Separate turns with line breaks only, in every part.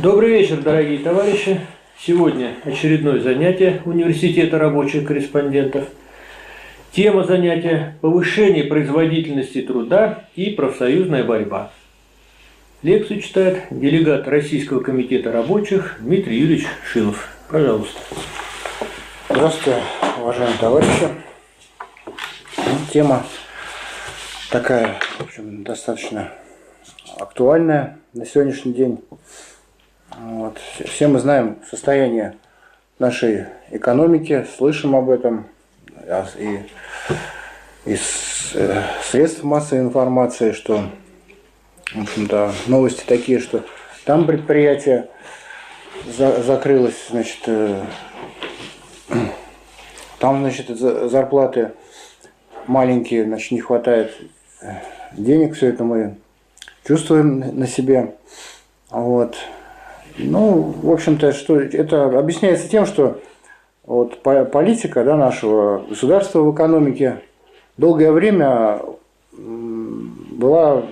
Добрый вечер, дорогие товарищи. Сегодня очередное занятие Университета рабочих корреспондентов. Тема занятия – повышение производительности труда и профсоюзная борьба. Лекцию читает делегат Российского комитета рабочих Дмитрий Юрьевич Шилов. Пожалуйста.
Здравствуйте, уважаемые товарищи. Тема такая, в общем, достаточно актуальная на сегодняшний день. Вот. Все мы знаем состояние нашей экономики, слышим об этом а, и из э, средств массовой информации, что в общем-то, новости такие, что там предприятие за, закрылось, значит, э, там, значит, зарплаты маленькие, значит, не хватает э, денег, все это мы чувствуем на себе. Вот. Ну, в общем-то, что это объясняется тем, что вот политика да, нашего государства в экономике долгое время была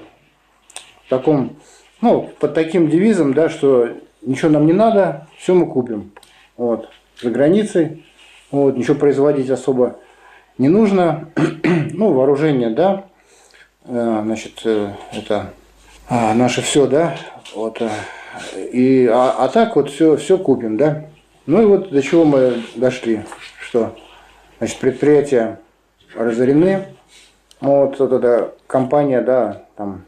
в таком, ну, под таким девизом, да, что ничего нам не надо, все мы купим. Вот, за границей, вот, ничего производить особо не нужно. ну, вооружение, да, э, значит, э, это а, наше все, да, вот, э, и, а, а так вот все, все купим, да. Ну и вот до чего мы дошли, что, значит, предприятия разорены, вот, вот эта компания, да, там,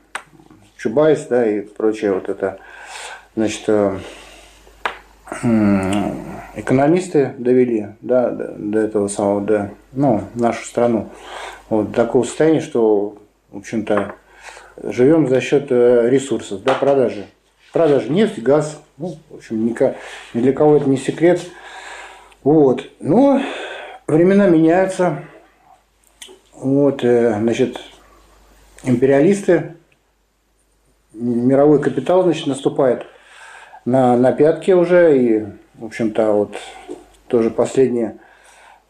Чубайс, да, и прочее вот это, значит, э, экономисты довели, да, до, до этого самого, до, ну, нашу страну, вот, до такого состояния, что, в общем-то, живем за счет э, ресурсов, да, продажи. Продажи нефть, газ, ну, в общем, ни, для кого это не секрет. Вот. Но времена меняются. Вот, э, значит, империалисты мировой капитал, значит, наступает на, на пятки уже, и, в общем-то, вот тоже последние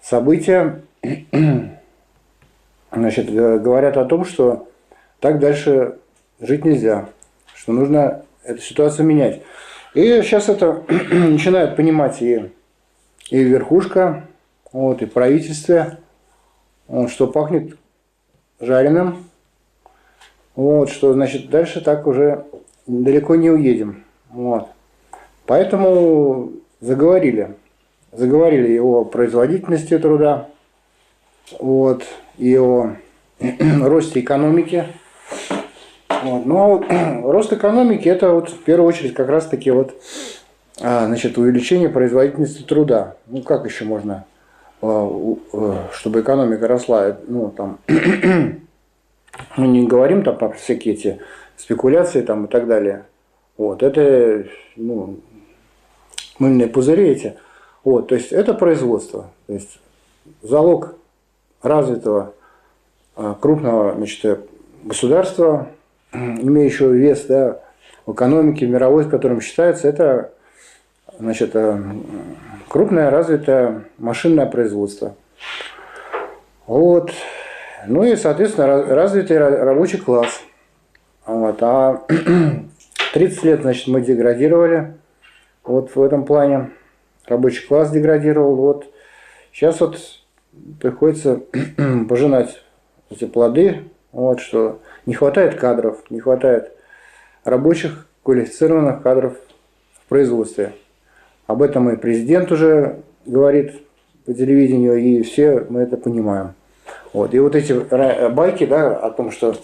события, значит, говорят о том, что так дальше жить нельзя, что нужно эту ситуацию менять. И сейчас это начинают понимать и, и верхушка, вот, и правительство, что пахнет жареным, вот, что значит дальше так уже далеко не уедем. Вот. Поэтому заговорили. Заговорили о производительности труда, вот, и о росте экономики. Вот. Но рост экономики это вот в первую очередь как раз таки вот а, значит, увеличение производительности труда. Ну как еще можно, а, э, чтобы экономика росла, ну там мы не говорим там про всякие эти спекуляции там и так далее. Вот, это ну, мыльные пузыри эти. Вот, то есть это производство. То есть залог развитого а, крупного значит, государства, имеющего вес да, в экономике мировой, в котором считается, это значит, а, крупное развитое машинное производство. Вот. Ну и, соответственно, развитый рабочий класс. Вот. А 30 лет, значит, мы деградировали. Вот в этом плане рабочий класс деградировал. Вот сейчас вот приходится пожинать эти плоды, вот, что не хватает кадров, не хватает рабочих, квалифицированных кадров в производстве. Об этом и президент уже говорит по телевидению, и все мы это понимаем. Вот. И вот эти байки, да, о том, что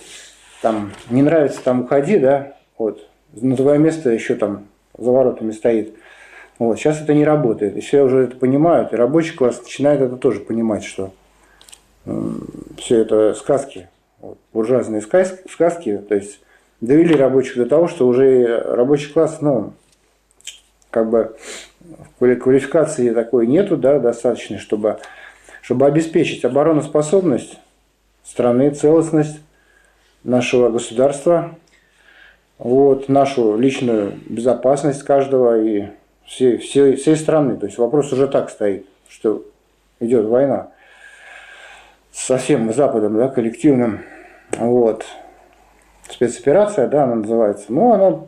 там не нравится, там уходи, да, вот, на твое место еще там за воротами стоит. Вот. Сейчас это не работает. И все уже это понимают, и рабочий класс начинает это тоже понимать, что э, все это сказки, буржуазные сказки, то есть довели рабочих до того, что уже рабочий класс, ну, как бы квалификации такой нету, да, достаточной, чтобы чтобы обеспечить обороноспособность страны, целостность нашего государства, вот, нашу личную безопасность каждого и всей, всей, всей страны. То есть вопрос уже так стоит, что идет война со всем Западом, да, коллективным. Вот. Спецоперация, да, она называется. Ну, она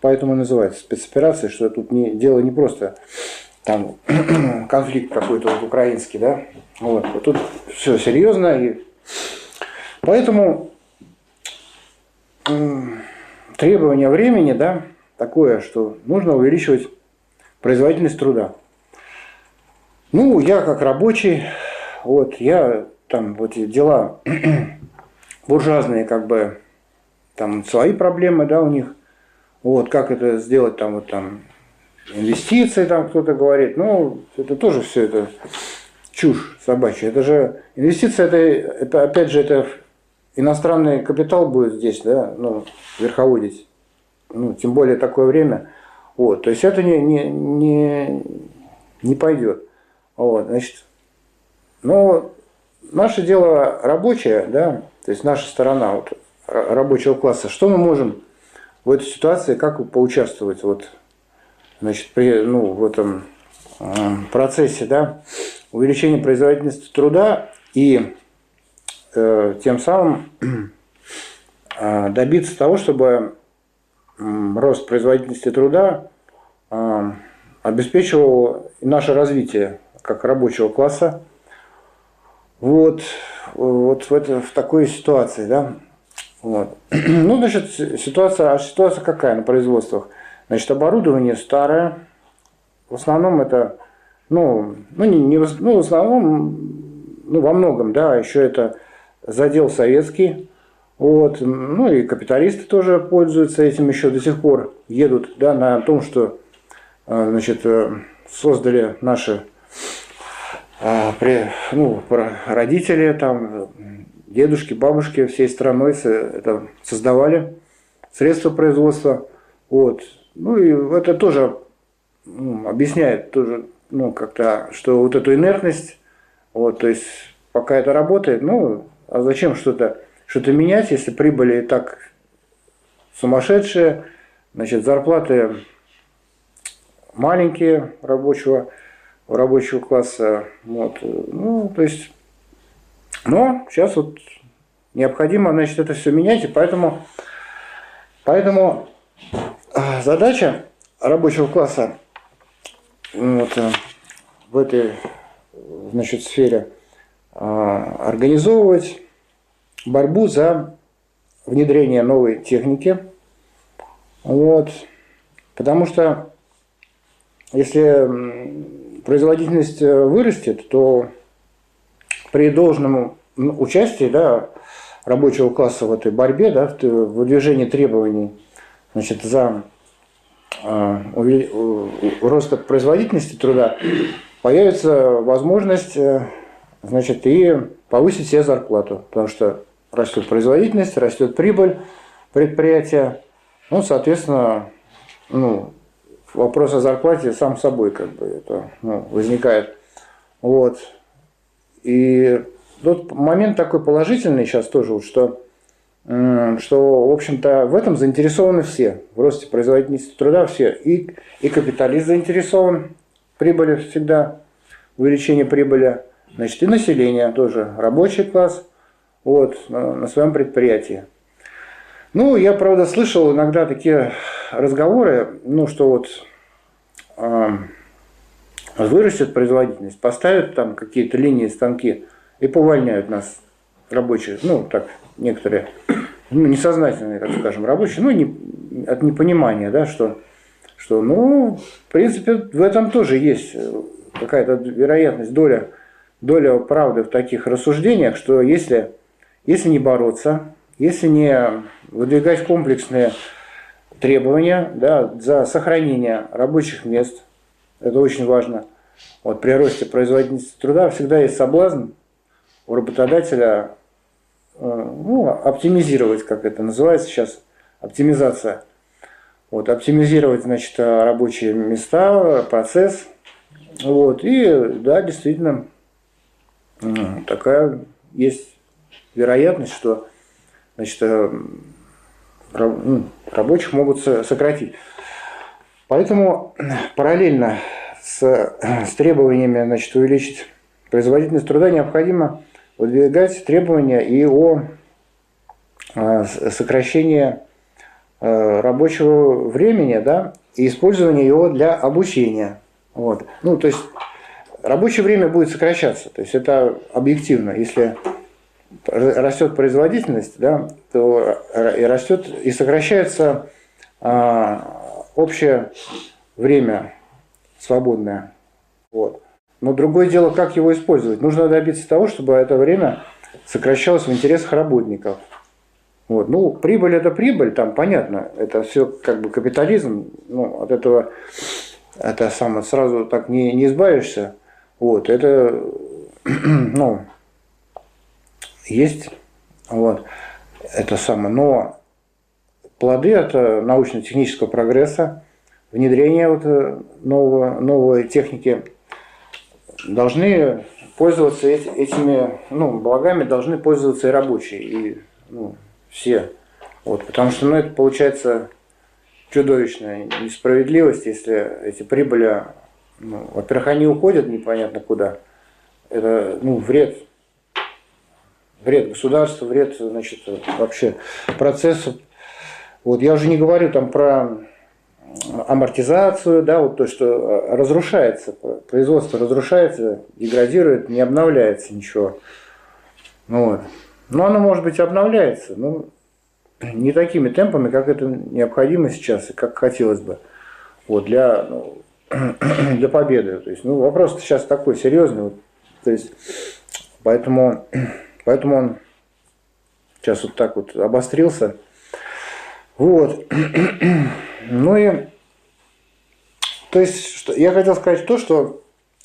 поэтому и называется спецоперация, что тут не, дело не просто там конфликт какой-то вот украинский, да, вот, вот тут все серьезно, и поэтому требование времени, да, такое, что нужно увеличивать производительность труда. Ну, я как рабочий, вот, я там вот дела буржуазные, как бы, там свои проблемы, да, у них. Вот, как это сделать, там, вот там, инвестиции, там кто-то говорит. Ну, это тоже все это чушь собачья. Это же инвестиция, это, это опять же, это иностранный капитал будет здесь, да, ну, верховодить. Ну, тем более такое время. Вот, то есть это не, не, не, не пойдет. Вот, значит, но наше дело рабочее, да, то есть наша сторона вот, рабочего класса, что мы можем в этой ситуации, как поучаствовать вот, значит, при, ну, в этом э, процессе да, увеличения производительности труда и э, тем самым э, добиться того, чтобы э, рост производительности труда э, обеспечивал наше развитие как рабочего класса, вот, вот в, это, в такой ситуации, да. Вот. Ну, значит, ситуация, а ситуация какая на производствах? Значит, оборудование старое, в основном это, ну, ну, не, не, ну в основном, ну, во многом, да, еще это задел советский, вот, ну и капиталисты тоже пользуются этим еще до сих пор, едут, да, на том, что, а, значит, э, создали наши при, ну, родители, там, дедушки, бабушки всей страной это создавали средства производства. Вот. Ну и это тоже ну, объясняет тоже, ну, как-то, что вот эту инертность, вот, то есть пока это работает, ну, а зачем что-то что-то менять, если прибыли и так сумасшедшие, значит, зарплаты маленькие рабочего, рабочего класса. Вот. Ну, то есть, но сейчас вот необходимо, значит, это все менять, и поэтому, поэтому а, задача рабочего класса вот, э, в этой значит, сфере организовывать борьбу за внедрение новой техники. Вот. Потому что если производительность э, вырастет, то при должном участии да, рабочего класса в этой борьбе, да, в выдвижении требований значит, за э, роста производительности труда, появится возможность э, значит, и повысить себе зарплату, потому что растет производительность, растет прибыль предприятия, ну, соответственно, ну, вопрос о зарплате сам собой как бы это ну, возникает. Вот. И тут момент такой положительный сейчас тоже, что, что, в общем-то, в этом заинтересованы все. В росте производительности труда все. И, и капиталист заинтересован прибыли всегда, увеличение прибыли. Значит, и население тоже, рабочий класс вот, на, на своем предприятии. Ну, я, правда, слышал иногда такие разговоры, ну, что вот э, вырастет производительность, поставят там какие-то линии, станки и повольняют нас, рабочих, ну, так, некоторые, ну, несознательные, так скажем, рабочие, ну, не, от непонимания, да, что, что, ну, в принципе, в этом тоже есть какая-то вероятность, доля, доля правды в таких рассуждениях, что если, если не бороться, если не выдвигать комплексные требования да, за сохранение рабочих мест, это очень важно. Вот при росте производительности труда всегда есть соблазн у работодателя э, ну, оптимизировать, как это называется сейчас, оптимизация. Вот, оптимизировать, значит, рабочие места, процесс. Вот, и да, действительно, такая есть вероятность, что значит, э, рабочих могут сократить. Поэтому параллельно с, с требованиями значит, увеличить производительность труда необходимо выдвигать требования и о э, сокращении э, рабочего времени, да, и использования его для обучения. Вот. Ну, то есть рабочее время будет сокращаться. То есть это объективно. Если растет производительность, да, то и растет и сокращается а, общее время свободное. Вот. Но другое дело, как его использовать. Нужно добиться того, чтобы это время сокращалось в интересах работников. Вот. Ну, прибыль это прибыль, там понятно, это все как бы капитализм, ну, от этого это самое сразу так не, не избавишься. Вот, это, ну, есть, вот, это самое, но плоды от научно-технического прогресса, внедрения вот э, нового, новой техники должны пользоваться этими ну, благами, должны пользоваться и рабочие, и ну, все. Вот, потому что ну, это получается чудовищная несправедливость, если эти прибыли, ну, во-первых, они уходят непонятно куда. Это ну, вред. Вред государству, вред значит, вообще процессу. Вот, я уже не говорю там про амортизацию, да, вот то, что разрушается, производство разрушается, деградирует, не обновляется ничего. Ну, вот. Но оно, может быть, обновляется, но не такими темпами, как это необходимо сейчас и как хотелось бы вот, для, ну, для победы. То есть, ну, вопрос сейчас такой серьезный. Вот, то есть, поэтому, поэтому он сейчас вот так вот обострился. Вот. Ну и, то есть, что, я хотел сказать то, что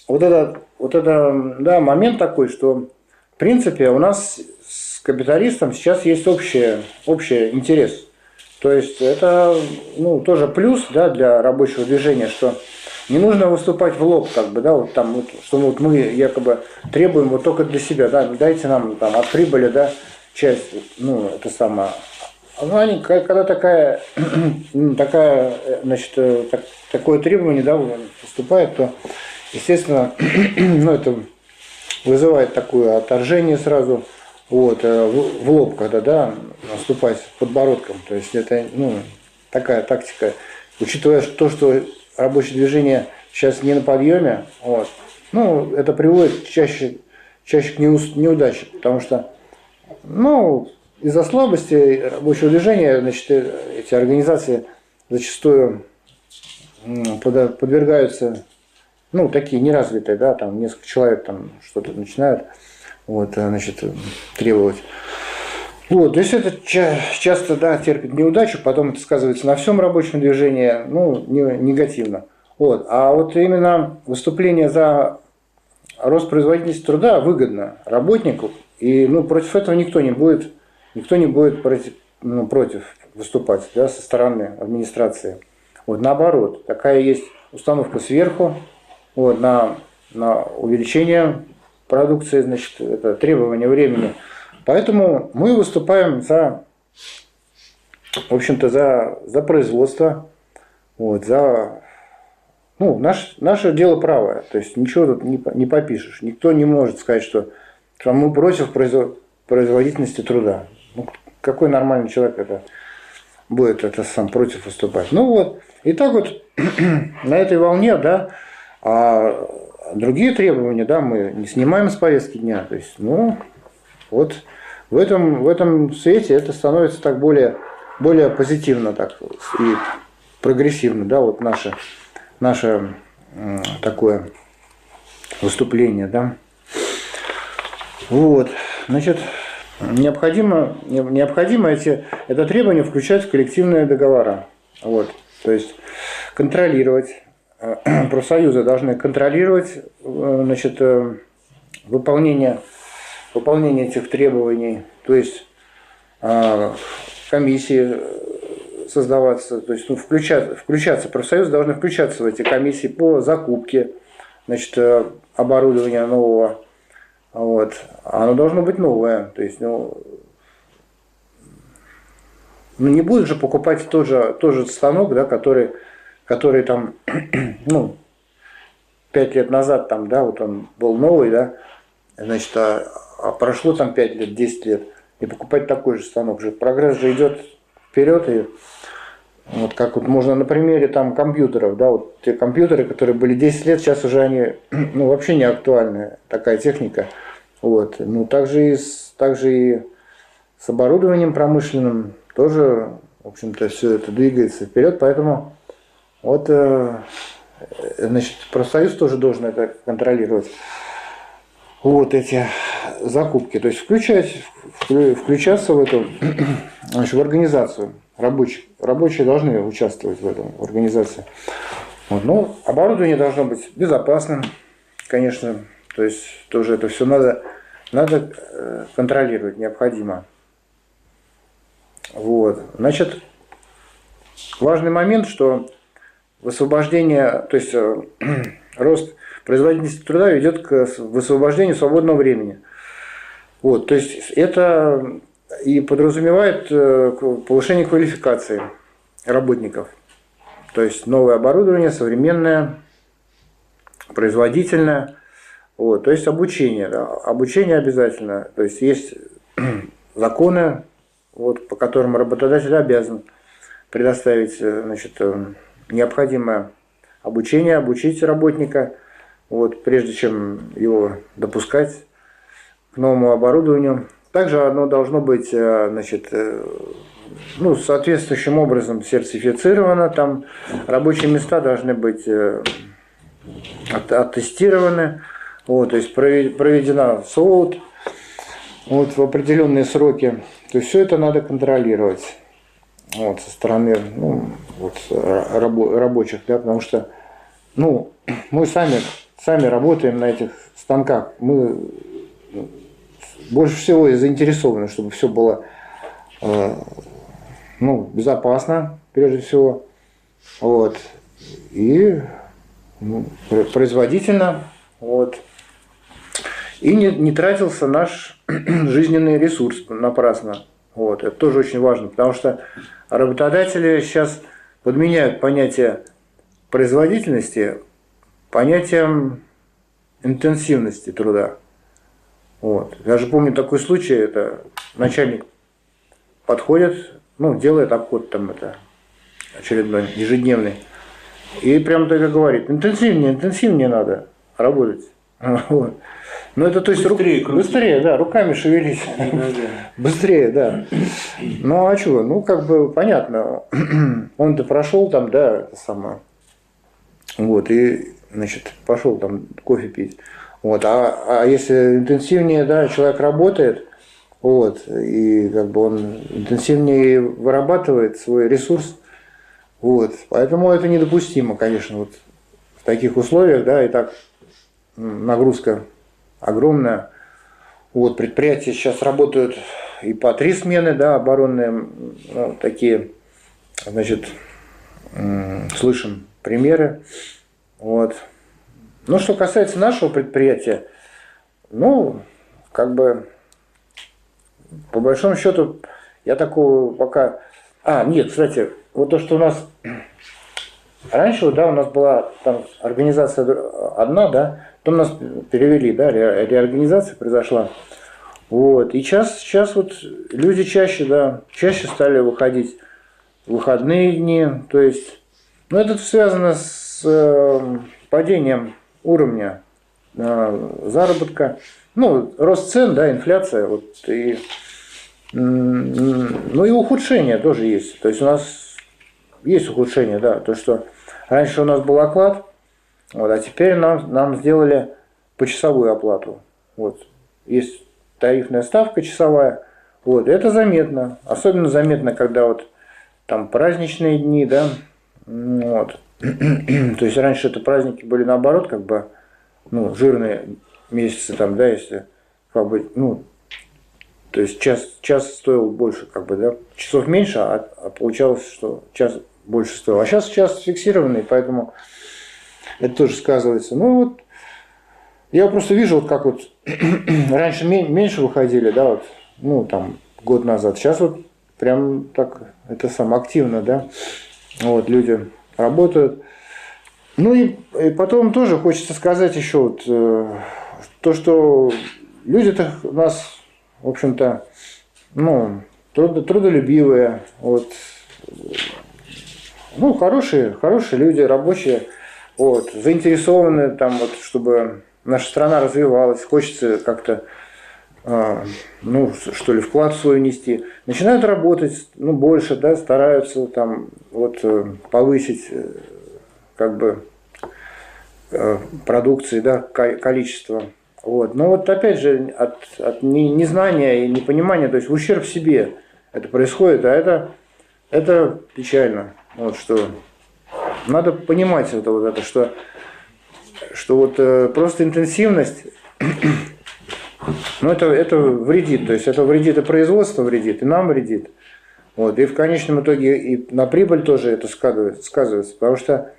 вот это, вот это, да, момент такой, что, в принципе, у нас капиталистам сейчас есть общий, общий интерес. То есть это ну, тоже плюс да, для рабочего движения, что не нужно выступать в лоб, как бы, да, вот там, вот, что вот мы якобы требуем вот только для себя, да, дайте нам там от прибыли, да, часть, ну, это самое. Ну, они, когда такая, такая, значит, э, так, такое требование, да, поступает, то, естественно, ну, это вызывает такое отторжение сразу, вот, э, в, в лоб, когда, да, наступать подбородком. То есть это, ну, такая тактика. Учитывая то, что рабочее движение сейчас не на подъеме, вот, ну, это приводит чаще, чаще к неудаче, потому что, ну, из-за слабости рабочего движения, значит, э, эти организации зачастую подвергаются, ну, такие неразвитые, да, там несколько человек там что-то начинают вот, э, значит, требовать. Вот, то есть это часто да, терпит неудачу, потом это сказывается на всем рабочем движении, ну, негативно. Вот. А вот именно выступление за рост производительности труда выгодно работнику, и ну, против этого никто не будет, никто не будет против, ну, против выступать да, со стороны администрации. Вот, наоборот, такая есть установка сверху вот, на, на увеличение продукции, значит, это требование времени. Поэтому мы выступаем за, в общем-то, за, за производство, вот, за ну, наш, наше дело правое, то есть ничего тут не, не попишешь. Никто не может сказать, что, что мы против производительности труда. Ну, какой нормальный человек это будет это сам против выступать? Ну вот, и так вот на этой волне, да, а другие требования, да, мы не снимаем с повестки дня. То есть, ну, вот в этом, в этом свете это становится так более, более позитивно так, и прогрессивно, да, вот наше, наше такое выступление, да. Вот, значит, необходимо, необходимо эти, это требование включать в коллективные договора. Вот, то есть контролировать Э, профсоюзы должны контролировать э, значит, э, выполнение, выполнение этих требований, то есть комиссии создаваться, то есть ну, включаться, включаться, профсоюзы должны включаться в эти комиссии по закупке значит, оборудования нового. Вот. Оно должно быть новое. То есть, ну, ну не будет же покупать тот же, тот же станок, да, который который там, ну, пять лет назад там, да, вот он был новый, да, значит, а, а прошло там пять лет, 10 лет, и покупать такой же станок же. Прогресс же идет вперед, и Вот как вот можно на примере там компьютеров, да, вот те компьютеры, которые были 10 лет, сейчас уже они ну, вообще не актуальны, такая техника. Вот. Ну, также и, с, также и с оборудованием промышленным тоже, в общем-то, все это двигается вперед, поэтому вот, э, значит, профсоюз тоже должен это контролировать. Вот эти закупки, то есть включать, включаться в эту, значит, в организацию рабочих. Рабочие должны участвовать в этом, в организации. Вот. Ну, оборудование должно быть безопасным, конечно. То есть тоже это все надо, надо э, контролировать, необходимо. Вот. Значит, важный момент, что высвобождение, то есть э, рост производительности труда ведет к высвобождению свободного времени. Вот, то есть это и подразумевает э, повышение квалификации работников. То есть новое оборудование, современное, производительное. Вот, то есть обучение. Да. Обучение обязательно. То есть есть законы, вот, по которым работодатель обязан предоставить э, значит, э, необходимое обучение, обучить работника, вот, прежде чем его допускать к новому оборудованию. Также оно должно быть э, значит, э, ну, соответствующим образом сертифицировано. Там рабочие места должны быть э, оттестированы. Вот, то есть проведена СОУД вот, в определенные сроки. То есть все это надо контролировать вот, со стороны ну, вот, рабо рабочих, да, потому что ну, мы сами, сами работаем на этих станках. Мы больше всего заинтересованы, чтобы все было э, ну, безопасно, прежде всего, вот, и ну, производительно, вот, и не, не тратился наш жизненный ресурс напрасно. Вот, это тоже очень важно, потому что работодатели сейчас подменяют понятие производительности понятием интенсивности труда. Вот. Я же помню такой случай, это начальник подходит, ну, делает обход там это очередной, ежедневный. И прям так и говорит, интенсивнее, интенсивнее надо работать. Вот. Ну это то есть быстрее, рук... быстрее, да, руками шевелить. быстрее, да. Ну а что, ну как бы понятно, он-то прошел там, да, это самое. Вот, и, значит, пошел там кофе пить. Вот. А, а если интенсивнее, да, человек работает, вот, и как бы он интенсивнее вырабатывает свой ресурс, вот, поэтому это недопустимо, конечно, вот в таких условиях, да, и так нагрузка огромная. Вот, предприятия сейчас работают и по три смены, да, оборонные, ну, такие, значит, слышим примеры. Вот. Ну, что касается нашего предприятия, ну, как бы, по большому счету, я такого пока... А, нет, кстати, вот то, что у нас раньше, да, у нас была там организация одна, да, потом нас перевели, да, ре, реорганизация произошла. Вот. И сейчас, сейчас вот люди чаще, да, чаще стали выходить в выходные дни. То есть, ну, это связано с э, падением уровня э, заработка, ну, рост цен, да, инфляция, вот, и, ну и ухудшение тоже есть. То есть у нас есть ухудшение, да, то, что раньше у нас был оклад, вот, а теперь нам, нам сделали почасовую оплату. Вот. Есть тарифная ставка часовая. Вот, это заметно. Особенно заметно, когда вот там праздничные дни, да, вот. То есть раньше это праздники были наоборот, как бы, ну, жирные месяцы там, да, если, как бы, ну, то есть час, час стоил больше, как бы, да, часов меньше, а, а получалось, что час больше стоил. А сейчас час фиксированный, поэтому это тоже сказывается. Ну вот, я просто вижу, вот как вот раньше меньше выходили, да, вот, ну там год назад. Сейчас вот прям так это сам активно, да, вот люди работают. Ну и, и потом тоже хочется сказать еще вот, э, то, что люди-то у нас, в общем-то, ну, труд, трудолюбивые, вот, ну, хорошие, хорошие люди, рабочие, вот, заинтересованы там, вот, чтобы наша страна развивалась, хочется как-то ну, что ли, вклад свой нести, начинают работать, ну, больше, да, стараются там вот э, повысить э, как бы э, продукции, да, количество. Вот. Но вот опять же от, от незнания и непонимания, то есть в ущерб себе это происходит, а это, это печально. Вот что надо понимать это вот это, что, что вот просто интенсивность но это, это вредит, то есть это вредит и производство вредит, и нам вредит. Вот, и в конечном итоге и на прибыль тоже это сказывается, сказывается потому что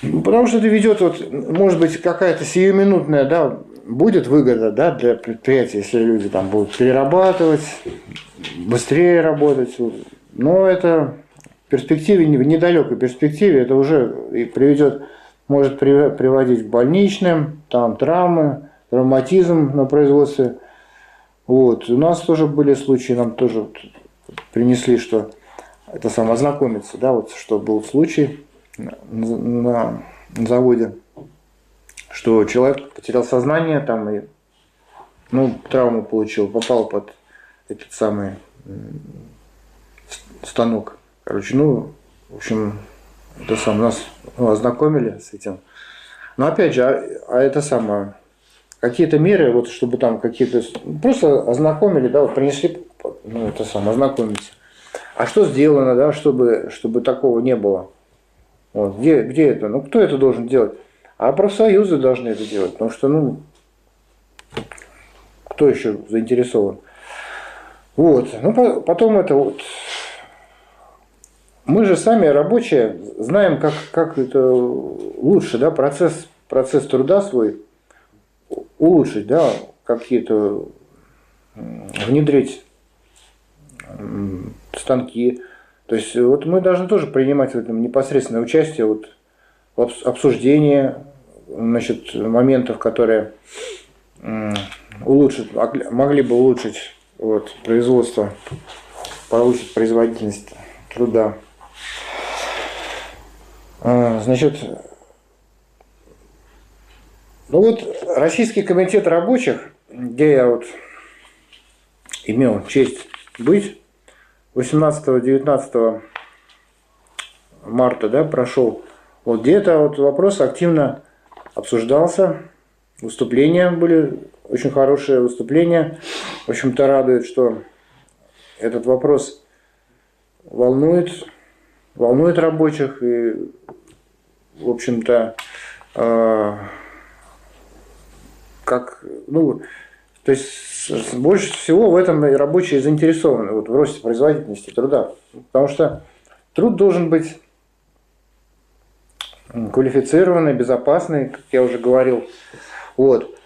Потому что это ведет, вот, может быть, какая-то сиюминутная, да, будет выгода, да, для предприятия, если люди там будут перерабатывать, быстрее работать. Но это в перспективе, в недалекой перспективе, это уже приведет, может приводить к больничным, там травмы, травматизм на производстве. Вот. У нас тоже были случаи, нам тоже принесли, что это сам ознакомиться, да, вот что был случай на, на заводе, что человек потерял сознание там и ну, травму получил, попал под этот самый станок. Короче, ну, в общем, это сам нас ну, ознакомили с этим. Но опять же, а, а это самое, какие-то меры, вот чтобы там какие-то просто ознакомили, да, вот принесли, ну это самое, ознакомиться. А что сделано, да, чтобы, чтобы такого не было? Вот, где, где это? Ну, кто это должен делать? А профсоюзы должны это делать, потому что, ну, кто еще заинтересован? Вот, ну, потом это вот, мы же сами рабочие знаем, как, как это лучше, да, процесс, процесс труда свой улучшить, да, какие-то внедрить станки. То есть вот мы должны тоже принимать в этом непосредственное участие вот, в обсуждении значит, моментов, которые улучшат, могли бы улучшить вот, производство, повысить производительность труда. А, значит, ну вот Российский комитет рабочих, где я вот имел честь быть, 18-19 марта да, прошел, вот где-то вот вопрос активно обсуждался, выступления были, очень хорошие выступления. В общем-то, радует, что этот вопрос волнует, волнует рабочих. И, в общем-то, э, как, ну, то есть больше всего в этом рабочие заинтересованы, вот в росте производительности труда. Потому что труд должен быть квалифицированный, безопасный, как я уже говорил. Вот.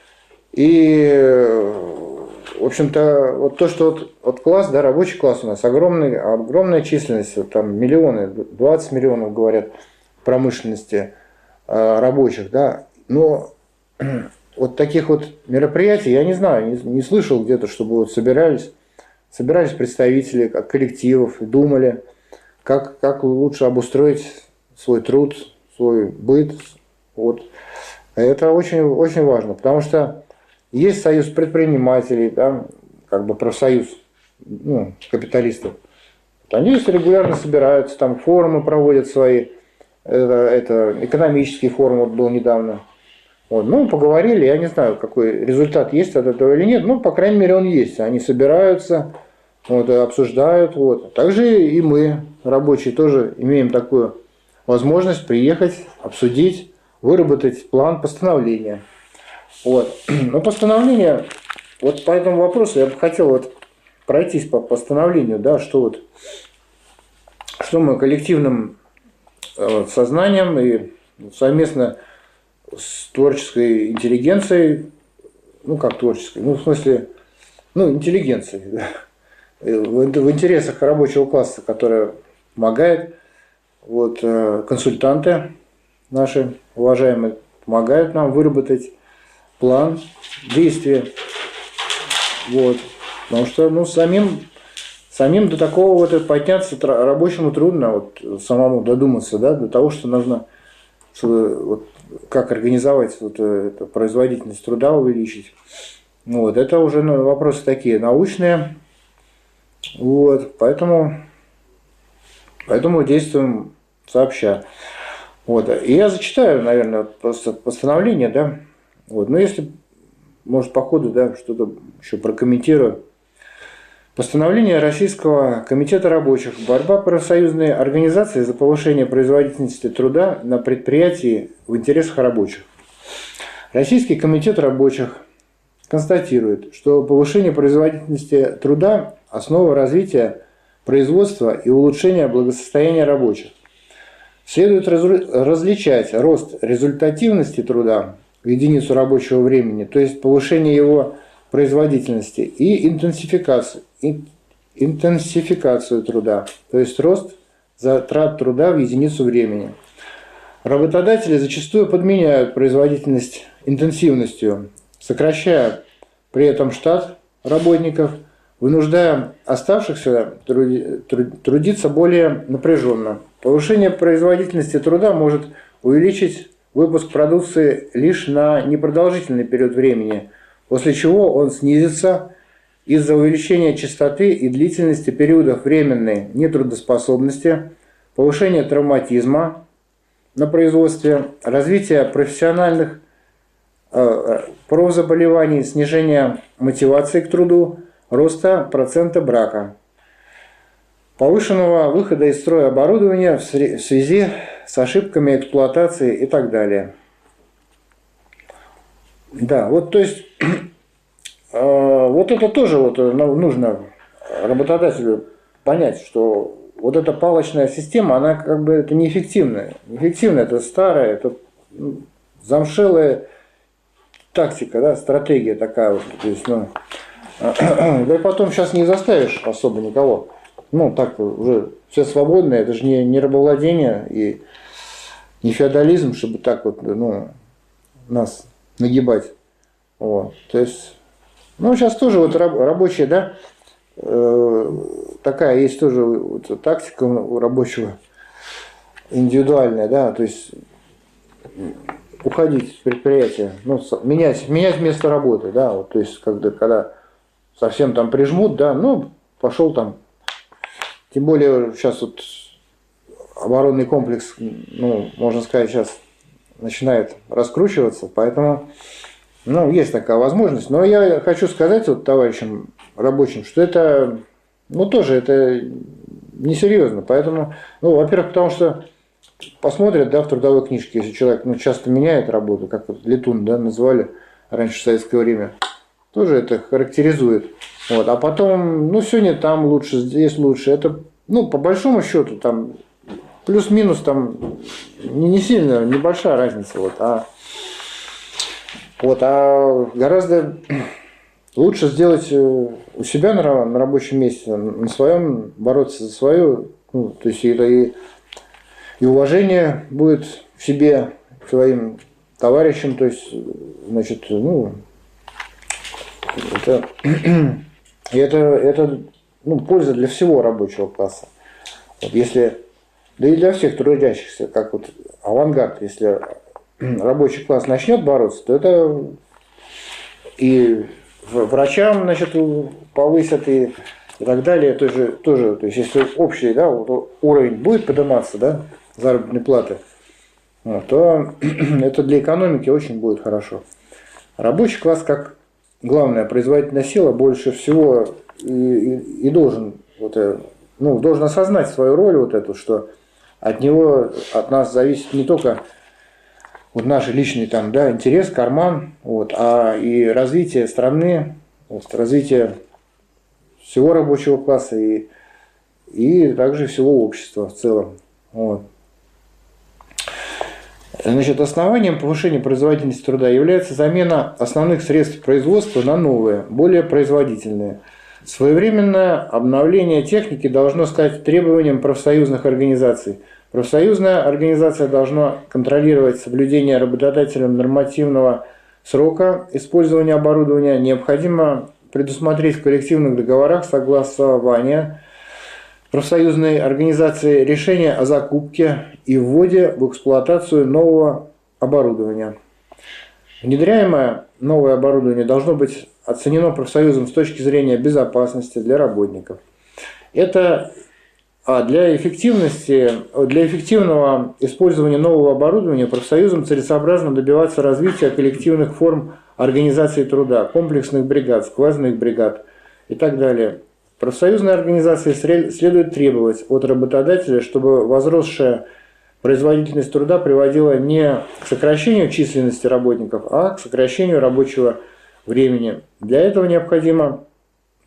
И, в общем-то, вот то, что вот, вот класс, да, рабочий класс у нас огромный, огромная численность, вот там миллионы, 20 миллионов, говорят, промышленности э, рабочих, да, но вот таких вот мероприятий я не знаю, не, не слышал где-то, чтобы вот собирались, собирались представители коллективов и думали, как, как лучше обустроить свой труд, свой быт. Вот. Это очень, очень важно, потому что есть союз предпринимателей, да, как бы профсоюз ну, капиталистов. Они регулярно собираются, там форумы проводят свои. Это, это экономический форум вот был недавно вот. Ну, поговорили, я не знаю, какой результат есть от этого или нет, но, по крайней мере, он есть. Они собираются, вот, обсуждают. Вот. Также и мы, рабочие, тоже имеем такую возможность приехать, обсудить, выработать план постановления. Вот. Но постановление, вот по этому вопросу я бы хотел вот пройтись по постановлению, да, что вот что мы коллективным э, сознанием и совместно с творческой интеллигенцией, ну как творческой, ну в смысле, ну интеллигенцией, да, в, в интересах рабочего класса, которая помогает, вот э, консультанты наши уважаемые помогают нам выработать план действия, вот, потому что ну самим самим до такого вот подняться рабочему трудно, вот самому додуматься, да, до того, что нужно чтобы, вот, как организовать вот, эту производительность труда увеличить. Вот, это уже ну, вопросы такие научные. Вот, поэтому, поэтому действуем сообща. Вот. И я зачитаю, наверное, просто постановление, да. Вот. Но если, может, по ходу, да, что-то еще прокомментирую. Постановление Российского комитета рабочих «Борьба профсоюзной организации за повышение производительности труда на предприятии в интересах рабочих». Российский комитет рабочих констатирует, что повышение производительности труда – основа развития производства и улучшения благосостояния рабочих. Следует различать рост результативности труда в единицу рабочего времени, то есть повышение его производительности, и интенсификацию, интенсификацию труда, то есть рост затрат труда в единицу времени. Работодатели зачастую подменяют производительность интенсивностью, сокращая при этом штат работников, вынуждая оставшихся трудиться более напряженно. Повышение производительности труда может увеличить выпуск продукции лишь на непродолжительный период времени, после чего он снизится из-за увеличения частоты и длительности периодов временной нетрудоспособности, повышения травматизма на производстве, развития профессиональных э, профзаболеваний, снижения мотивации к труду, роста процента брака повышенного выхода из строя оборудования в связи с ошибками эксплуатации и так далее. Да, вот то есть э, вот это тоже вот э, нужно работодателю понять, что вот эта палочная система, она как бы это неэффективная. Неэффективная, это старая, это ну, замшелая тактика, да, стратегия такая вот. То есть, ну, да и потом сейчас не заставишь особо никого ну, так уже все свободное, это же не, не рабовладение и не феодализм, чтобы так вот, ну, нас нагибать. Вот. То есть, ну, сейчас тоже вот рабочие, да, э, такая есть тоже вот, тактика у рабочего индивидуальная, да, то есть уходить с предприятия, ну, менять, менять место работы, да, вот, то есть, когда, когда совсем там прижмут, да, ну, пошел там. Тем более сейчас вот оборонный комплекс, ну, можно сказать, сейчас начинает раскручиваться, поэтому ну, есть такая возможность. Но я хочу сказать вот товарищам рабочим, что это, ну, тоже это несерьезно. Поэтому, ну, во-первых, потому что посмотрят, да, в трудовой книжке, если человек, ну, часто меняет работу, как вот летун, да, называли раньше в советское время, тоже это характеризует. Вот. А потом, ну, сегодня там лучше, здесь лучше. Это, ну, по большому счету, там плюс-минус там не, не сильно, небольшая разница. Вот, а, вот, а гораздо лучше сделать э, у себя на, на рабочем месте, на своем, бороться за свою, ну, то есть это и, и уважение будет в себе к своим товарищам, то есть, значит, ну, это это, это ну, польза для всего рабочего класса. Вот если, да и для всех трудящихся, как вот авангард, если рабочий класс начнет бороться, то это и врачам значит, повысят и, так далее. Тоже, тоже, то есть если общий да, уровень будет подниматься, да, заработной платы, то это для экономики очень будет хорошо. Рабочий класс как главная производительная сила больше всего и, и, и должен вот, э, ну, должен осознать свою роль вот эту, что от него, от нас зависит не только вот наш личный там, да, интерес, карман, вот, а и развитие страны, вот, развитие всего рабочего класса и, и также всего общества в целом. Вот. Значит, основанием повышения производительности труда является замена основных средств производства на новые, более производительные. Своевременное обновление техники должно стать требованием профсоюзных организаций. Профсоюзная организация должна контролировать соблюдение работодателем нормативного срока использования оборудования. Необходимо предусмотреть в коллективных договорах согласование профсоюзной организации решение о закупке и вводе в эксплуатацию нового оборудования. Внедряемое новое оборудование должно быть оценено профсоюзом с точки зрения безопасности для работников. Это а для эффективности, для эффективного использования нового оборудования профсоюзом целесообразно добиваться развития коллективных форм организации труда, комплексных бригад, сквозных бригад и так далее. Профсоюзной организации следует требовать от работодателя, чтобы возросшая производительность труда приводила не к сокращению численности работников, а к сокращению рабочего времени. Для этого необходимо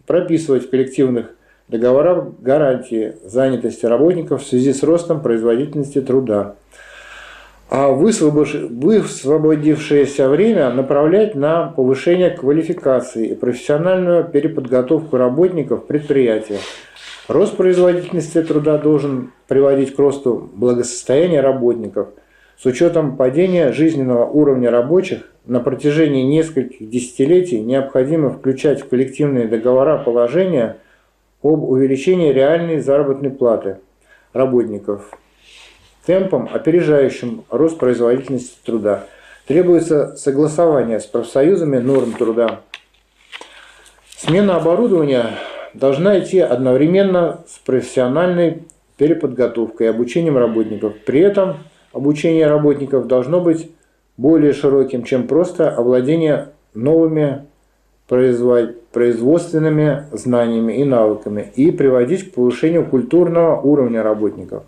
прописывать в коллективных договорах гарантии занятости работников в связи с ростом производительности труда, а высвободившееся время направлять на повышение квалификации и профессиональную переподготовку работников предприятия. Рост производительности труда должен приводить к росту благосостояния работников с учетом падения жизненного уровня рабочих на протяжении нескольких десятилетий необходимо включать в коллективные договора положения – об увеличении реальной заработной платы работников темпом, опережающим рост производительности труда. Требуется согласование с профсоюзами норм труда. Смена оборудования должна идти одновременно с профессиональной переподготовкой и обучением работников. При этом обучение работников должно быть более широким, чем просто овладение новыми производственными знаниями и навыками и приводить к повышению культурного уровня работников.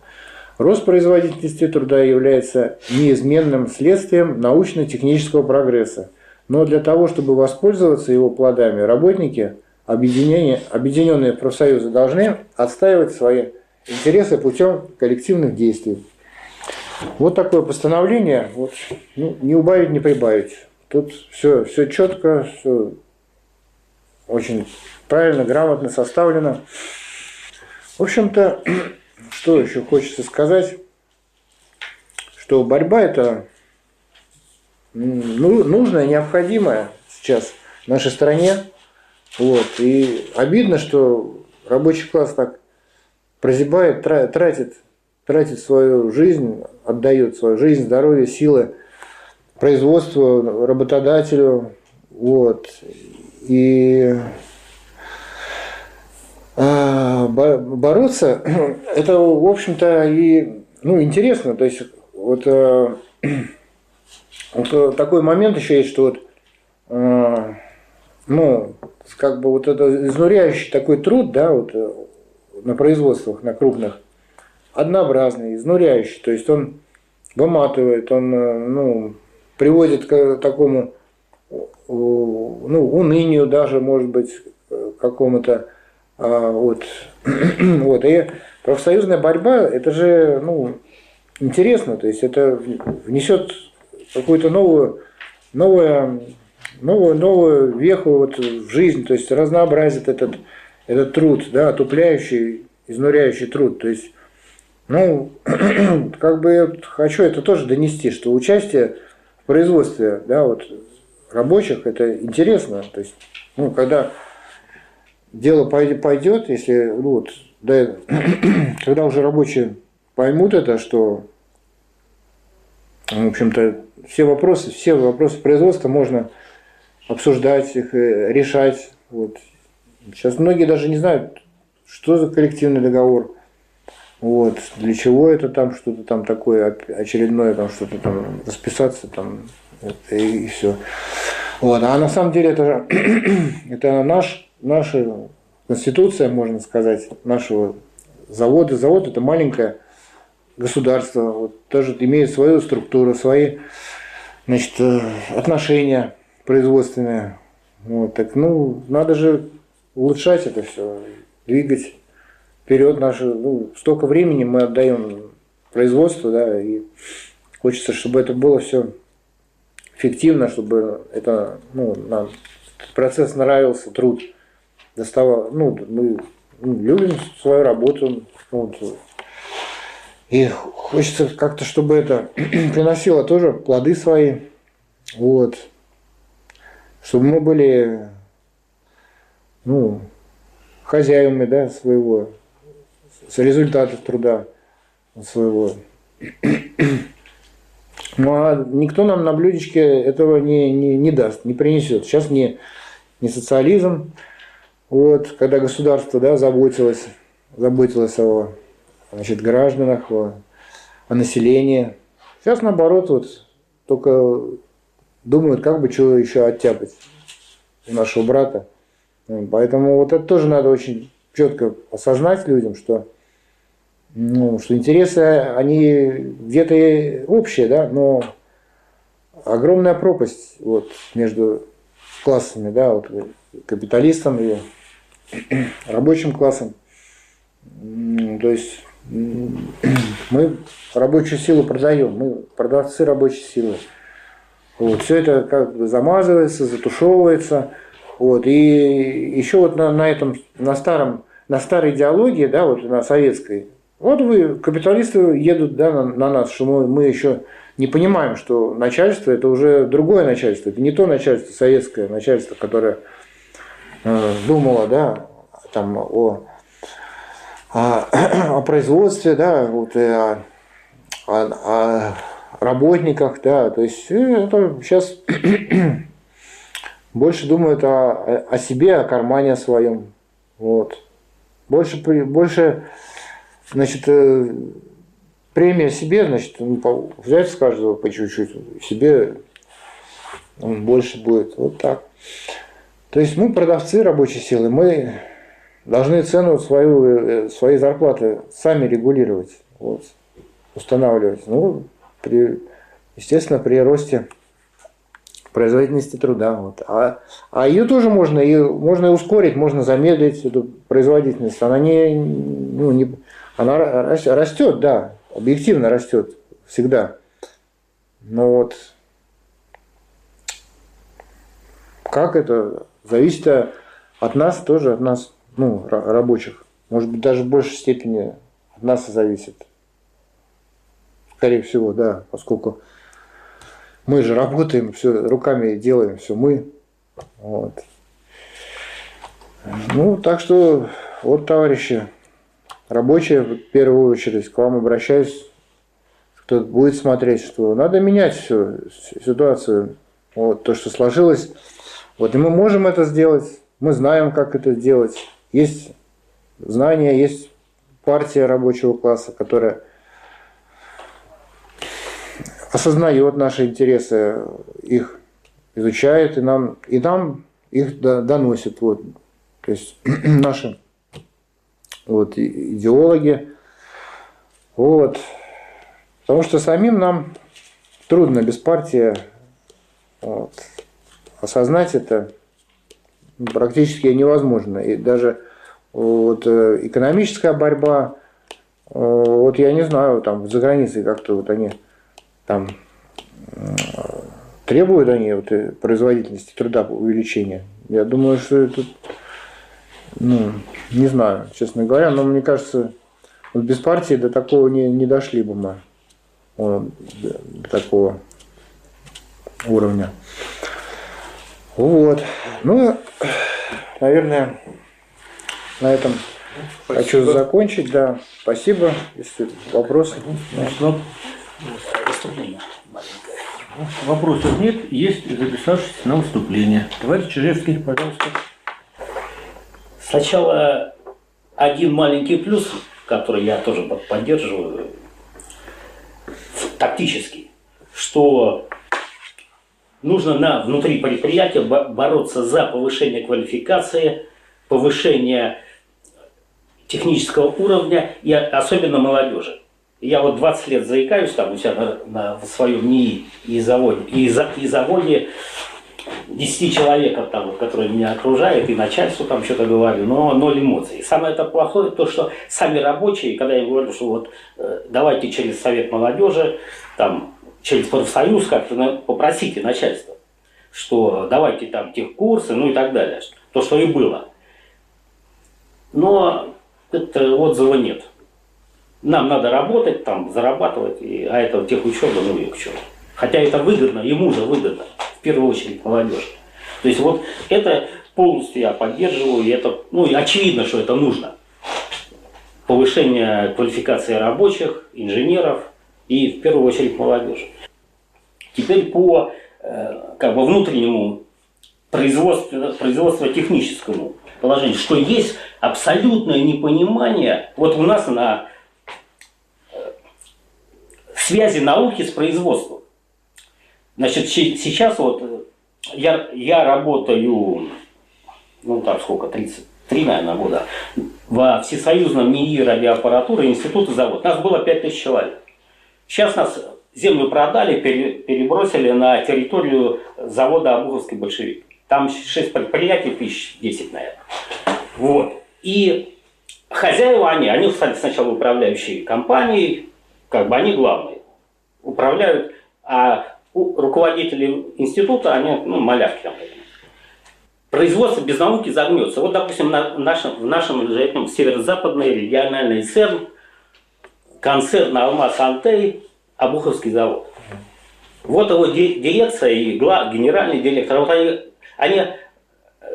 Рост производительности труда является неизменным следствием научно-технического прогресса, но для того, чтобы воспользоваться его плодами, работники, объединенные профсоюзы, должны отстаивать свои интересы путем коллективных действий. Вот такое постановление, вот, ну, не убавить, не прибавить. Тут все, все четко, все очень правильно, грамотно составлено. В общем-то, что еще хочется сказать, что борьба это ну, нужная, необходимая сейчас в нашей стране. Вот. И обидно, что рабочий класс так прозябает, тратит, тратит свою жизнь, отдает свою жизнь, здоровье, силы производству, работодателю. Вот. И а, бороться, это, в общем-то, и ну, интересно. То есть, вот, э, вот такой момент еще есть, что вот, э, ну, как бы вот это изнуряющий такой труд, да, вот э, на производствах, на крупных, однообразный, изнуряющий. То есть он выматывает, он ну, приводит к такому ну, унынию даже, может быть, какому-то а, вот. вот. И профсоюзная борьба, это же ну, интересно, то есть это внесет какую-то новую, новую, новую, новую веху вот в жизнь, то есть разнообразит этот, этот труд, да, отупляющий, изнуряющий труд. То есть, ну, как бы я хочу это тоже донести, что участие в производстве, да, вот рабочих, это интересно. То есть, ну, когда дело пойдет, если ну, вот, да, когда уже рабочие поймут это, что, в общем-то, все вопросы, все вопросы производства можно обсуждать, их э, решать. Вот. Сейчас многие даже не знают, что за коллективный договор, вот, для чего это там что-то там такое очередное, там что-то там расписаться там и, и все. Вот. А на самом деле это, это наш, наша конституция, можно сказать, нашего завода. Завод – это маленькое государство, вот, тоже имеет свою структуру, свои значит, э, отношения производственные. Вот, так, ну, надо же улучшать это все, двигать вперед наши, ну, столько времени мы отдаем производству, да, и хочется, чтобы это было все эффективно, чтобы это, ну, нам процесс нравился, труд доставал, ну, мы любим свою работу, вот, и хочется как-то, чтобы это приносило тоже плоды свои, вот, чтобы мы были, ну, хозяевами, да, своего, с результатов труда своего. Ну а никто нам на блюдечке этого не, не, не даст, не принесет. Сейчас не, не социализм, вот, когда государство да, заботилось, заботилось о значит, гражданах, о, о населении. Сейчас наоборот, вот, только думают, как бы чего еще оттяпать у нашего брата. Поэтому вот это тоже надо очень четко осознать людям, что, ну, что интересы, они где-то общие, да, но огромная пропасть вот, между классами, да, вот, капиталистом и рабочим классом. То есть мы рабочую силу продаем, мы продавцы рабочей силы. Вот, все это как бы замазывается, затушевывается. Вот, и еще вот на, на этом, на старом, на старой идеологии, да, вот на советской, вот вы, капиталисты едут да, на, на нас, что мы, мы еще не понимаем, что начальство это уже другое начальство, это не то начальство советское, начальство, которое э, думало, да, там о, о, о производстве, да, вот, о, о, о работниках, да, то есть э, это сейчас больше думают о, о себе, о кармане своем, вот. Больше, больше, значит, э, премия себе, значит, взять с каждого по чуть-чуть, себе он больше будет, вот так. То есть мы продавцы рабочей силы, мы должны цену свою, э, своей зарплаты сами регулировать, вот, устанавливать. Ну, при, естественно, при росте производительности труда. Вот. А, а ее тоже можно и, можно ускорить, можно замедлить эту производительность. Она не, ну, не она растет, да, объективно растет всегда. Но вот как это зависит от нас тоже, от нас, ну, рабочих. Может быть, даже в большей степени от нас зависит. Скорее всего, да, поскольку мы же работаем, все руками делаем, все мы. Вот. Ну, так что, вот, товарищи, рабочие, в первую очередь, к вам обращаюсь, кто будет смотреть, что надо менять всю ситуацию, вот, то, что сложилось. Вот, и мы можем это сделать, мы знаем, как это сделать. Есть знания, есть партия рабочего класса, которая осознает наши интересы, их изучает и нам, и нам их доносит. Вот. То есть наши вот, идеологи. Вот. Потому что самим нам трудно без партии вот, осознать это практически невозможно. И даже вот, э, экономическая борьба, э, вот я не знаю, там за границей как-то вот они там требуют они вот, э, производительности труда увеличения. Я думаю, что это, ну, не знаю, честно говоря, но мне кажется, вот без партии до такого не, не дошли бы мы, вот, до такого уровня. Вот. Ну, наверное, на этом Спасибо. хочу закончить. Да, спасибо. Если вопросы. Значит.
Вопросов нет, есть записавшиеся на выступление. Товарищ Чижевский, пожалуйста.
Сначала один маленький плюс, который я тоже поддерживаю, тактический, что нужно на, внутри предприятия бороться за повышение квалификации, повышение технического уровня и особенно молодежи. Я вот 20 лет заикаюсь там у себя на, на своем НИИ и заводе, и, за, и заводе 10 человек, там, которые меня окружают, и начальству там что-то говорю, но ноль эмоций. Самое это плохое то, что сами рабочие, когда я говорю, что вот э, давайте через Совет молодежи, там, через профсоюз как-то попросите начальство, что давайте там тех курсы, ну и так далее. То, что и было. Но это отзыва нет. Нам надо работать, там, зарабатывать, и, а это тех учеба, ну и к черту. Хотя это выгодно, ему же выгодно, первую очередь молодежь. То есть вот это полностью я поддерживаю, и это, ну очевидно, что это нужно. повышение квалификации рабочих, инженеров и в первую очередь молодежи. Теперь по э, как бы внутреннему производству, производству техническому положению, что есть абсолютное непонимание вот у нас на э, связи науки с производством. Значит, сейчас вот э, я, я работаю, ну так сколько, 33, наверное, года, во Всесоюзном НИИ радиоаппаратуры Института завод. Нас было 5000 человек. Сейчас нас землю продали, перебросили на территорию завода Обуховский большевик. Там 6 предприятий, тысяч 10, наверное. Вот. И хозяева они, они стали сначала управляющие компании, как бы они главные. Управляют, а руководители института, они, ну, малявки. Производство без науки загнется. Вот, допустим, на нашем, в нашем этом северо-западной региональной СЭРН, концерн «Алмаз Антей», Обуховский завод. Вот его дирекция и гла, генеральный директор. Вот они, они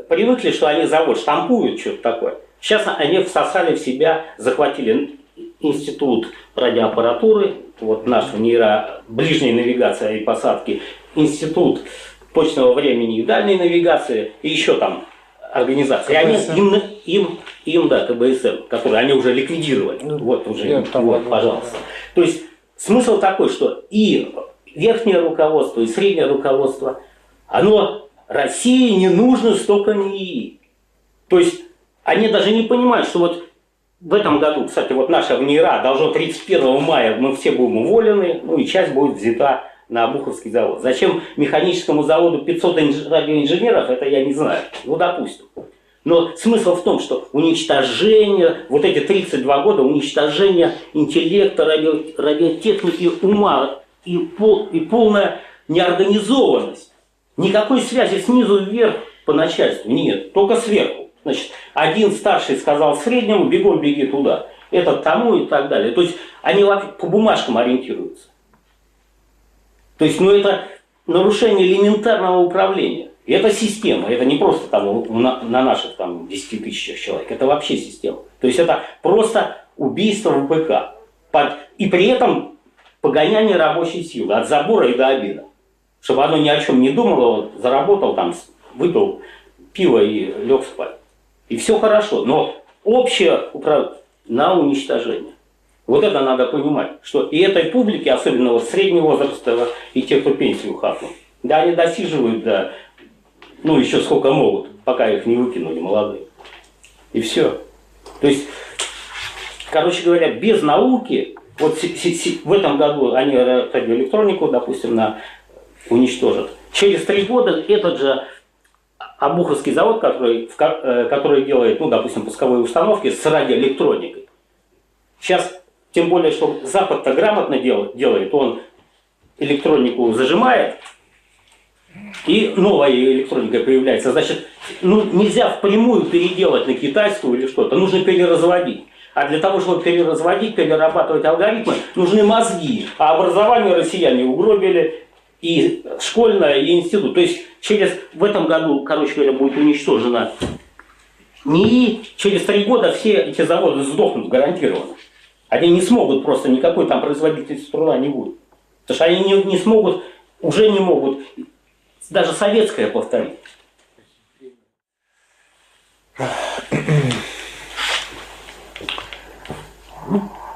привыкли, что они завод штампуют что-то такое. Сейчас они всосали в себя, захватили институт радиоаппаратуры, вот наш нейро, ближней навигации и посадки, институт почтного времени и дальней навигации, и еще там организации. они, им, им, им, да, КБСМ, которые они уже ликвидировали. Ну, вот уже, там, вот, пожалуйста. То есть смысл такой, что и верхнее руководство, и среднее руководство, оно России не нужно столько НИИ. То есть они даже не понимают, что вот в этом году, кстати, вот наша ВНИРА должно 31 мая мы все будем уволены, ну и часть будет взята на Обуховский завод. Зачем механическому заводу 500 радиоинженеров, это я не знаю. Ну, допустим. Но смысл в том, что уничтожение, вот эти 32 года уничтожение интеллекта, радио, радиотехники, ума и, пол, и полная неорганизованность. Никакой связи снизу вверх по начальству нет, только сверху. Значит, один старший сказал среднему, бегом беги туда. Этот тому и так далее. То есть они по бумажкам ориентируются. То есть, ну это нарушение элементарного управления. И это система, это не просто там на, на наших там 10 тысячах человек, это вообще система. То есть это просто убийство в. И при этом погоняние рабочей силы от забора и до обеда. Чтобы оно ни о чем не думало, заработал там, выпил пиво и лег спать. И все хорошо, но общее управление на уничтожение. Вот это надо понимать, что и этой публике, особенно вот среднего возраста, и те, кто пенсию хапнул, да, они досиживают до, ну, еще сколько могут, пока их не выкинули молодые. И все. То есть, короче говоря, без науки, вот в этом году они радиоэлектронику, допустим, на, уничтожат. Через три года этот же Обуховский завод, который, э, который делает, ну, допустим, пусковые установки с радиоэлектроникой. Сейчас, тем более, что Запад-то грамотно делает, делает, он электронику зажимает, и новая электроника появляется. Значит, ну, нельзя впрямую переделать на китайскую или что-то, нужно переразводить. А для того, чтобы переразводить, перерабатывать алгоритмы, нужны мозги. А образование россияне угробили, и школьное, и институт. То есть через, в этом году, короче говоря, будет уничтожено НИИ, через три года все эти заводы сдохнут гарантированно. Они не смогут просто, никакой там производительности труда не будет. Потому что они не, не смогут, уже не могут, даже советское повторить.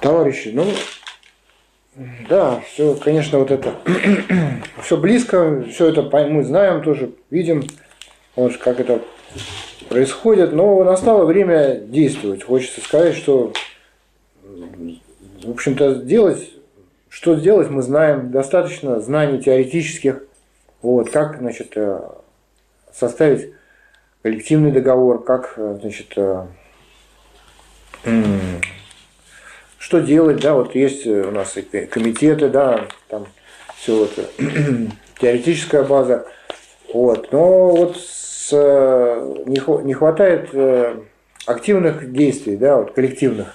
Товарищи, ну, да, все, конечно, вот это, все близко, все это мы знаем тоже, видим, вот, как это происходит, но настало время действовать. Хочется сказать, что, в общем-то, сделать, что сделать, мы знаем, достаточно знаний теоретических, вот, как, значит, э, составить коллективный договор, как, э, значит, э, что делать, да, вот есть у нас и комитеты, да, там все это, теоретическая база, вот, но вот с, не, не хватает э, активных действий, да, вот коллективных,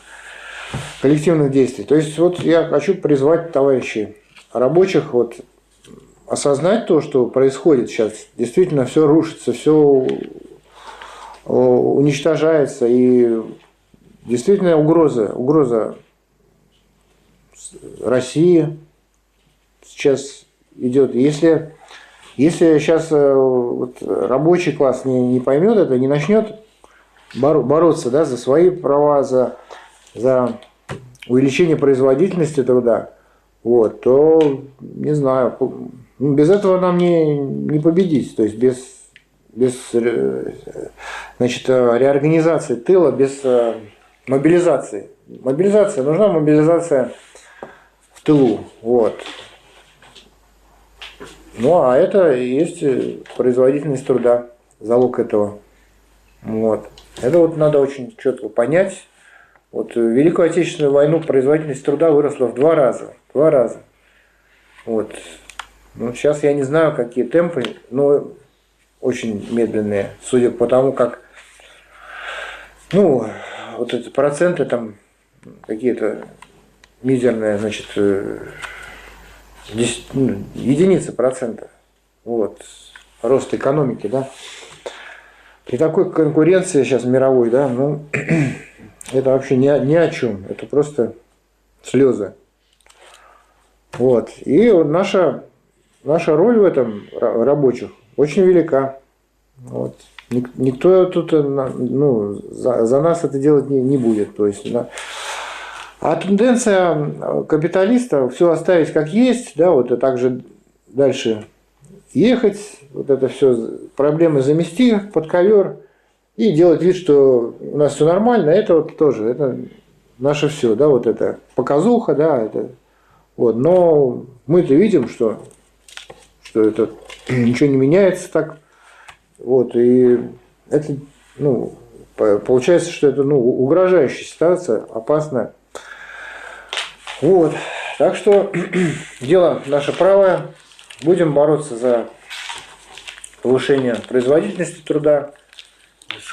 коллективных действий. То есть вот я хочу призвать товарищей рабочих вот осознать то, что происходит сейчас. Действительно, все рушится, все уничтожается, и действительно угроза, угроза России сейчас идет. Если, если сейчас э, вот, рабочий класс не, не поймет это, не начнет боро- бороться да, за свои права, за, за увеличение производительности труда, вот, то, не знаю, ну, без этого нам не, не победить. То есть без, без э, значит, э, реорганизации тыла, без мобилизации. Мобилизация, нужна мобилизация тылу. Вот. Ну, а это и есть производительность труда, залог этого. Вот. Это вот надо очень четко понять. Вот в Великую Отечественную войну производительность труда выросла в два раза. Два раза. Вот. Ну, сейчас я не знаю, какие темпы, но очень медленные, судя по тому, как, ну, вот эти проценты там какие-то мизерные, значит, 10, ну, единицы процентов. Вот. Рост экономики, да. При такой конкуренции сейчас мировой, да, ну, это вообще ни, ни о чем. Это просто слезы. Вот. И наша наша роль в этом рабочих очень велика. Вот. Никто тут э, ну, за, за нас это делать не, не будет. То есть. А тенденция капиталиста все оставить как есть, да, вот и также дальше ехать, вот это все проблемы замести под ковер и делать вид, что у нас все нормально, это вот тоже, это наше все, да, вот это показуха, да, это вот, но мы-то видим, что что это ничего не меняется так. Вот, и это, ну, получается, что это, ну, угрожающая ситуация, опасная. Вот, так что дело наше правое. Будем бороться за повышение производительности труда.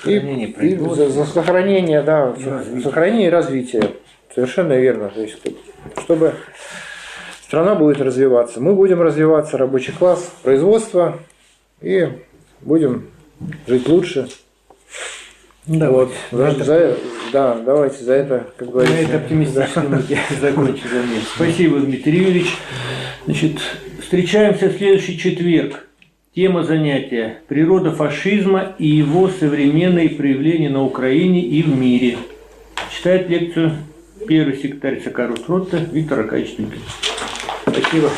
И, и за, за сохранение, да, и сохранение и развитие. Совершенно верно. То есть, чтобы страна будет развиваться. Мы будем развиваться, рабочий класс, производство, и будем жить лучше.
Да,
вот. За, за, да, давайте за это,
как говорится. На это оптимистическом да. закончим Спасибо, Дмитрий Юрьевич. Значит, встречаемся в следующий четверг. Тема занятия – природа фашизма и его современные проявления на Украине и в мире. Читает лекцию первый секретарь ЦК Русрота Виктор Акаевич.
Спасибо.